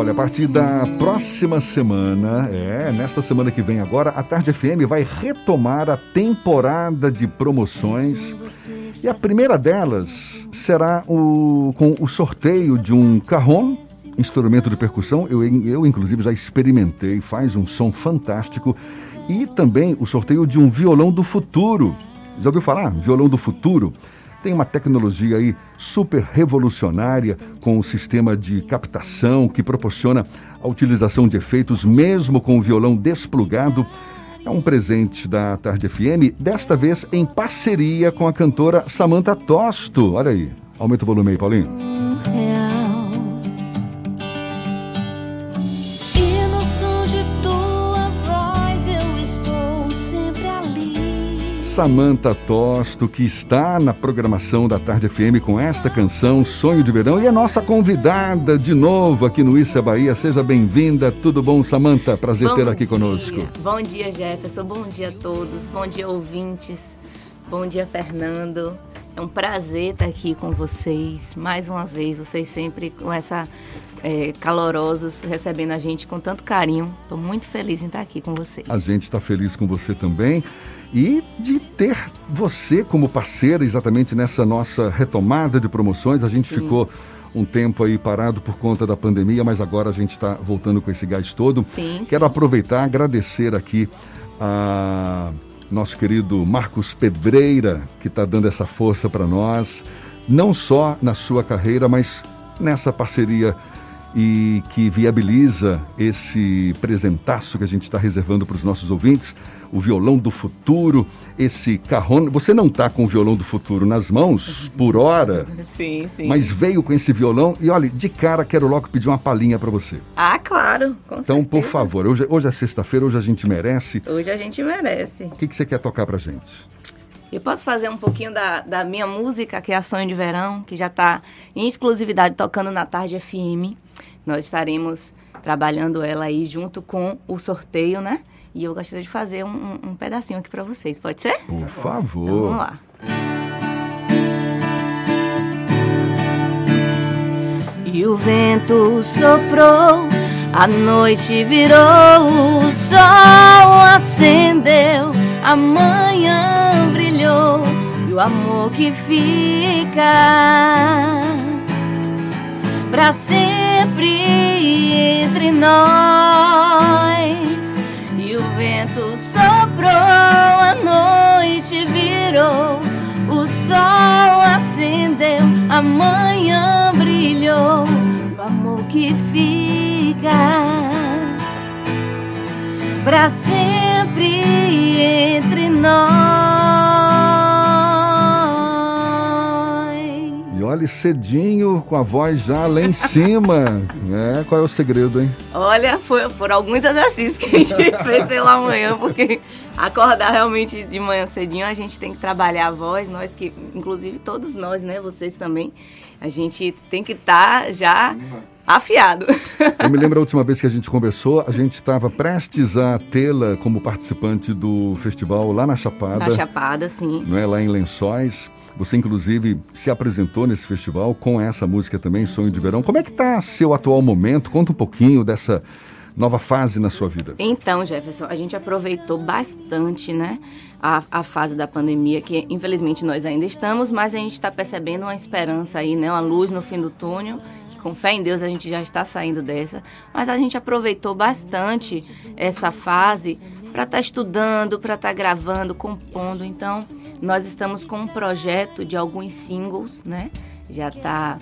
Olha, a partir da próxima semana, é, nesta semana que vem agora, a Tarde FM vai retomar a temporada de promoções. E a primeira delas será o, com o sorteio de um carrom, instrumento de percussão. Eu, eu, inclusive, já experimentei, faz um som fantástico. E também o sorteio de um violão do futuro. Já ouviu falar? Violão do futuro? Tem uma tecnologia aí super revolucionária com o sistema de captação que proporciona a utilização de efeitos mesmo com o violão desplugado. É um presente da Tarde FM, desta vez em parceria com a cantora Samantha Tosto. Olha aí, aumenta o volume aí, Paulinho. Samanta Tosto, que está na programação da Tarde FM com esta canção Sonho de Verão e é nossa convidada de novo aqui no Issa Bahia. Seja bem-vinda. Tudo bom, Samanta? Prazer ter aqui dia. conosco. Bom dia, Jefferson. Bom dia a todos. Bom dia, ouvintes. Bom dia, Fernando. É um prazer estar aqui com vocês. Mais uma vez, vocês sempre com essa é, calorosos, recebendo a gente com tanto carinho. Estou muito feliz em estar aqui com vocês. A gente está feliz com você também e de ter você como parceira exatamente nessa nossa retomada de promoções. A gente Sim. ficou um tempo aí parado por conta da pandemia, mas agora a gente está voltando com esse gás todo. Sim, Quero sim. aproveitar agradecer aqui a nosso querido Marcos Pedreira, que está dando essa força para nós, não só na sua carreira, mas nessa parceria e que viabiliza esse presentaço que a gente está reservando para os nossos ouvintes, o violão do futuro, esse carrone. Você não está com o violão do futuro nas mãos por hora, sim, sim. mas veio com esse violão e olha, de cara quero logo pedir uma palhinha para você. Ah, claro, com Então, certeza. por favor, hoje, hoje é sexta-feira, hoje a gente merece. Hoje a gente merece. O que, que você quer tocar para gente? Eu posso fazer um pouquinho da, da minha música, que é a Sonho de Verão, que já está em exclusividade tocando na Tarde FM. Nós estaremos trabalhando ela aí junto com o sorteio, né? E eu gostaria de fazer um, um pedacinho aqui para vocês, pode ser? Por favor. Então, vamos lá. E o vento soprou, a noite virou, o sol acendeu, a manhã brilhou e o amor que fica para sempre entre nós. E o vento soprou, a noite virou, o sol acendeu, a manhã brilhou, o amor que fica para sempre entre nós. Cedinho, com a voz já lá em cima. É, qual é o segredo, hein? Olha, foi, foram alguns exercícios que a gente fez pela manhã, porque acordar realmente de manhã cedinho, a gente tem que trabalhar a voz, nós que, inclusive todos nós, né, vocês também, a gente tem que estar tá já afiado. Eu me lembro a última vez que a gente conversou, a gente estava prestes a tê-la como participante do festival lá na Chapada. Na Chapada, sim. Não é, lá em Lençóis. Você, inclusive, se apresentou nesse festival com essa música também, Sonho de Verão. Como é que está seu atual momento? Conta um pouquinho dessa nova fase na sua vida. Então, Jefferson, a gente aproveitou bastante, né? A, a fase da pandemia, que infelizmente nós ainda estamos, mas a gente está percebendo uma esperança aí, né? Uma luz no fim do túnel com fé em Deus a gente já está saindo dessa, mas a gente aproveitou bastante essa fase para estar tá estudando, para estar tá gravando, compondo. Então, nós estamos com um projeto de alguns singles, né? Já está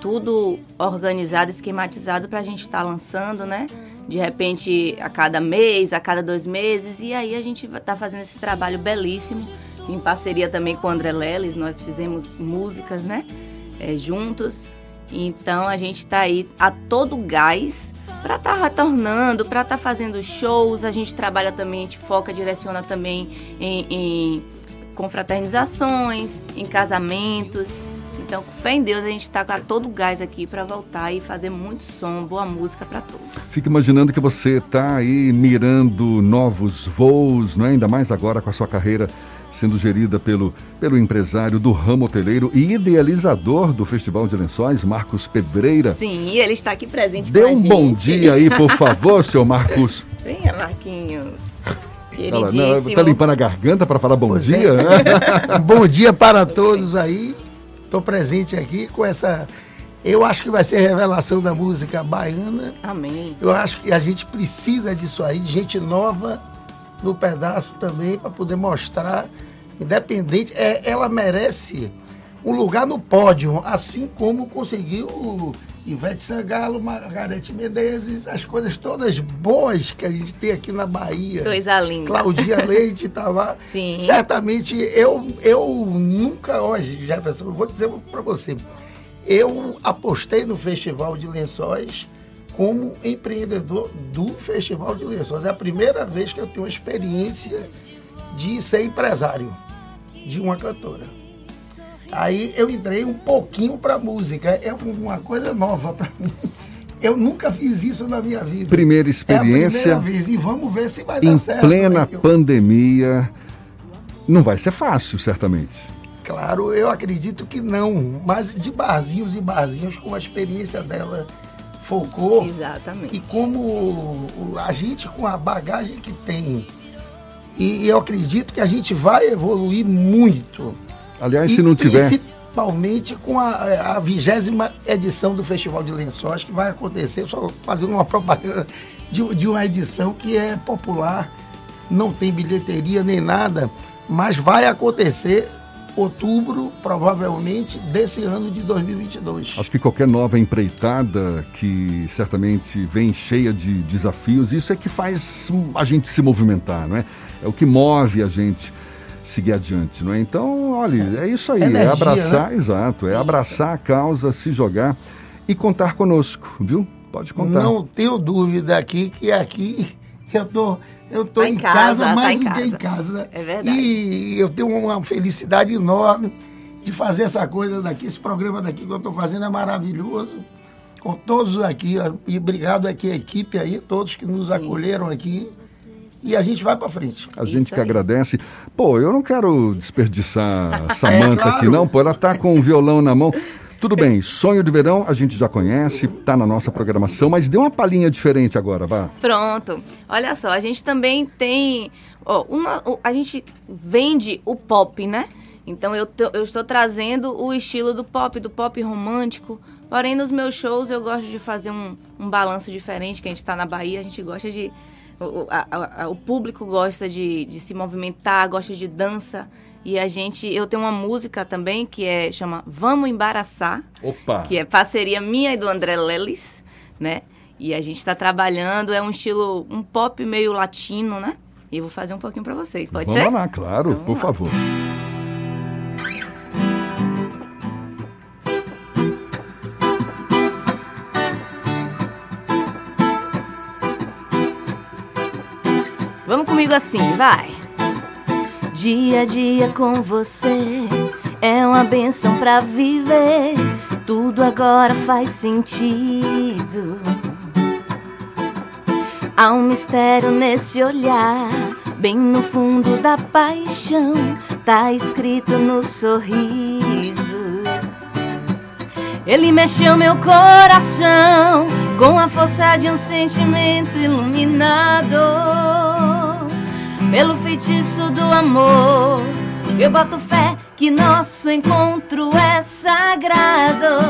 tudo organizado, esquematizado para a gente estar tá lançando, né? De repente, a cada mês, a cada dois meses. E aí a gente está fazendo esse trabalho belíssimo, em parceria também com o André Leles. Nós fizemos músicas, né? É, juntos. Então a gente está aí a todo gás para estar tá retornando, para estar tá fazendo shows. A gente trabalha também, a gente foca, direciona também em, em confraternizações, em casamentos. Então, com fé em Deus, a gente está com todo gás aqui para voltar e fazer muito som, boa música para todos. Fico imaginando que você está aí mirando novos voos, não é? ainda mais agora com a sua carreira sendo gerida pelo, pelo empresário do ramo hoteleiro e idealizador do Festival de Lençóis, Marcos Pedreira. Sim, ele está aqui presente Dê um gente. bom dia aí, por favor, seu Marcos. Venha, Marquinhos. Queridíssimo. não, tá limpando a garganta para falar bom Pois dia? é. né? Bom dia para todos aí. Estou presente aqui com essa. Eu acho que vai ser a revelação da música baiana. Amém. Eu acho que a gente precisa disso aí, de gente nova no pedaço também, para poder mostrar, independente, é, ela merece um lugar no pódio, assim como conseguiu Ivete Sangalo, Margarete Menezes, as coisas todas boas que a gente tem aqui na Bahia. Coisa linda. Claudinha Leite tá lá. Sim. Certamente eu, eu nunca hoje, Jefferson, vou dizer para você, eu apostei no Festival de Lençóis como empreendedor do Festival de Lençóis. É a primeira vez que eu tenho experiência de ser empresário de uma cantora. Aí eu entrei um pouquinho para música. É uma coisa nova para mim. Eu nunca fiz isso na minha vida. Primeira É a experiência primeira vez. E vamos ver se vai dar em certo. plena né? Pandemia. Não vai ser fácil, certamente. Claro, eu acredito que não. Mas de barzinhos e barzinhos, com a experiência dela focou. Exatamente. E como a gente, com a bagagem que tem, e eu acredito que a gente vai evoluir muito. Aliás, e se não tiver. Principalmente com a a vigésima edição do Festival de Lençóis, que vai acontecer, só fazendo uma propaganda de, de uma edição que é popular, não tem bilheteria nem nada, mas vai acontecer outubro, provavelmente, desse ano de 2022. Acho que qualquer nova empreitada que certamente vem cheia de desafios, isso é que faz a gente se movimentar, não é? É o que move a gente seguir adiante, não é? Então, olha, é isso aí, é Energia, abraçar, exato, é abraçar a causa, se jogar e contar conosco, viu? Pode contar. Não tenho dúvida aqui que aqui eu tô, eu tô Tá em casa, casa, tá mais em do que em casa. É verdade. E eu tenho uma felicidade enorme de fazer essa coisa daqui, esse programa daqui que eu estou fazendo é maravilhoso. Com todos aqui, e obrigado aqui a equipe aí, todos que nos acolheram aqui. E a gente vai para frente. A gente Isso que aí. agradece. Pô, eu não quero desperdiçar a Samanta claro. aqui, não, pô. Ela tá com o violão na mão. Tudo bem, sonho de verão a gente já conhece, tá na nossa programação, mas dê uma palhinha diferente agora, vá. Pronto. Olha só, a gente também tem. Ó, uma- a gente vende o pop, né? Então eu, tô- eu estou trazendo o estilo do pop, do pop romântico. Porém, nos meus shows eu gosto de fazer um, um balanço diferente, que a gente está na Bahia, a gente gosta de. O, a- a- o público gosta de, de se movimentar, gosta de dança. E a gente. Eu tenho uma música também que é chama Vamos Embaraçar Opa! que é parceria minha e do André Lelis, né? E a gente está trabalhando, é um estilo, um pop meio latino, né? E eu vou fazer um pouquinho para vocês, pode Vamos ser? lá, claro, Vamos por lá. favor. Vamos comigo assim, vai. Dia a dia com você é uma benção pra viver. Tudo agora faz sentido. Há um mistério nesse olhar, bem no fundo da paixão, tá escrito no sorriso. Ele mexeu meu coração com a força de um sentimento iluminado pelo feitiço do amor. Eu boto fé que nosso encontro é sagrado.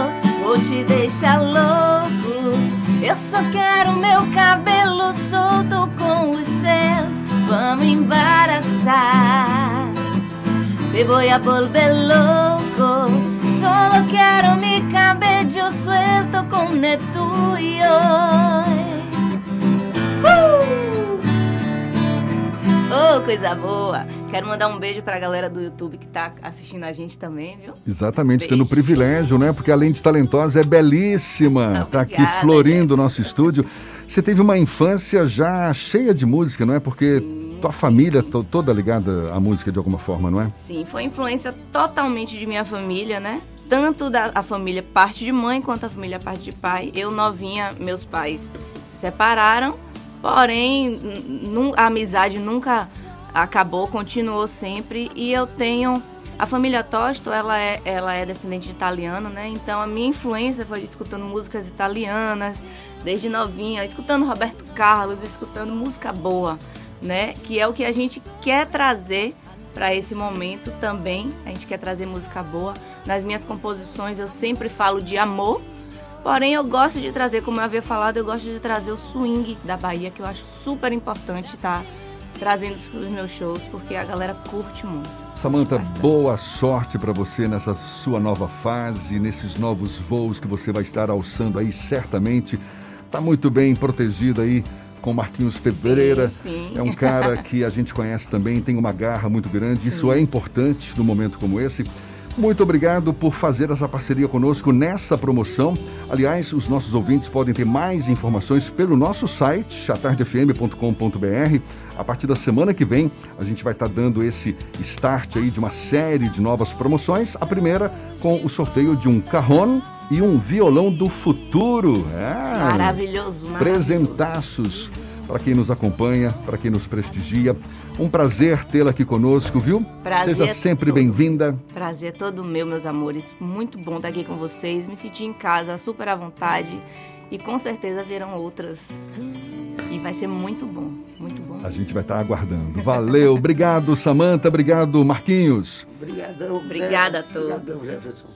Vou te deixar louco. Eu só quero meu cabelo solto com os seus. Vamos embaraçar. Me voy a volver loco. Solo quiero mi cabello suelto con el tuyo. Oh, coisa boa! Quero mandar um beijo pra galera do YouTube que tá assistindo a gente também, viu? Exatamente, Beijo. tendo o privilégio, né? Porque além de talentosa, é belíssima. Tá aqui Obrigada, florindo o nosso estúdio. Você teve uma infância já cheia de música, não é? Porque tua família to- toda ligada à música de alguma forma, não é? Sim, foi influência totalmente de minha família, né? Tanto da a família parte de mãe quanto a família parte de pai. Eu novinha, meus pais se separaram, porém a amizade nunca acabou, continuou sempre e eu tenho a família Tosto, ela é, ela é descendente de italiano, né? Então a minha influência foi escutando músicas italianas, desde novinha, escutando Roberto Carlos, escutando música boa, né? Que é o que a gente quer trazer para esse momento também. A gente quer trazer música boa. Nas minhas composições eu sempre falo de amor, porém eu gosto de trazer, como eu havia falado, eu gosto de trazer o swing da Bahia, que eu acho super importante tá trazendo para os meus shows, porque a galera curte muito. Samanta, boa sorte para você nessa sua nova fase, nesses novos voos que você vai estar alçando aí, certamente. Está muito bem protegido aí com Marquinhos Pedreira. Sim, sim. É um cara que a gente conhece também, tem uma garra muito grande. Sim. Isso é importante num momento como esse. Muito obrigado por fazer essa parceria conosco nessa promoção. Aliás, os nossos ouvintes podem ter mais informações pelo nosso site, atardefm.com.br. A partir da semana que vem, a gente vai estar dando esse start aí de uma série de novas promoções. A primeira com o sorteio de um carrão e um violão do futuro. É. Maravilhoso, maravilhoso. Presentaços para quem nos acompanha, para quem nos prestigia. Um prazer tê-la aqui conosco, viu? Prazer Seja sempre bem-vinda. Prazer todo meu, meus amores. Muito bom estar aqui com vocês. Me senti em casa, super à vontade. E com certeza virão outras. E vai ser muito bom, muito bom. A gente vai estar aguardando. Valeu, obrigado, Samanta, obrigado, Marquinhos. Obrigadão. Obrigada a todos. Obrigadão, Jefferson.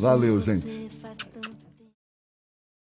Valeu, gente.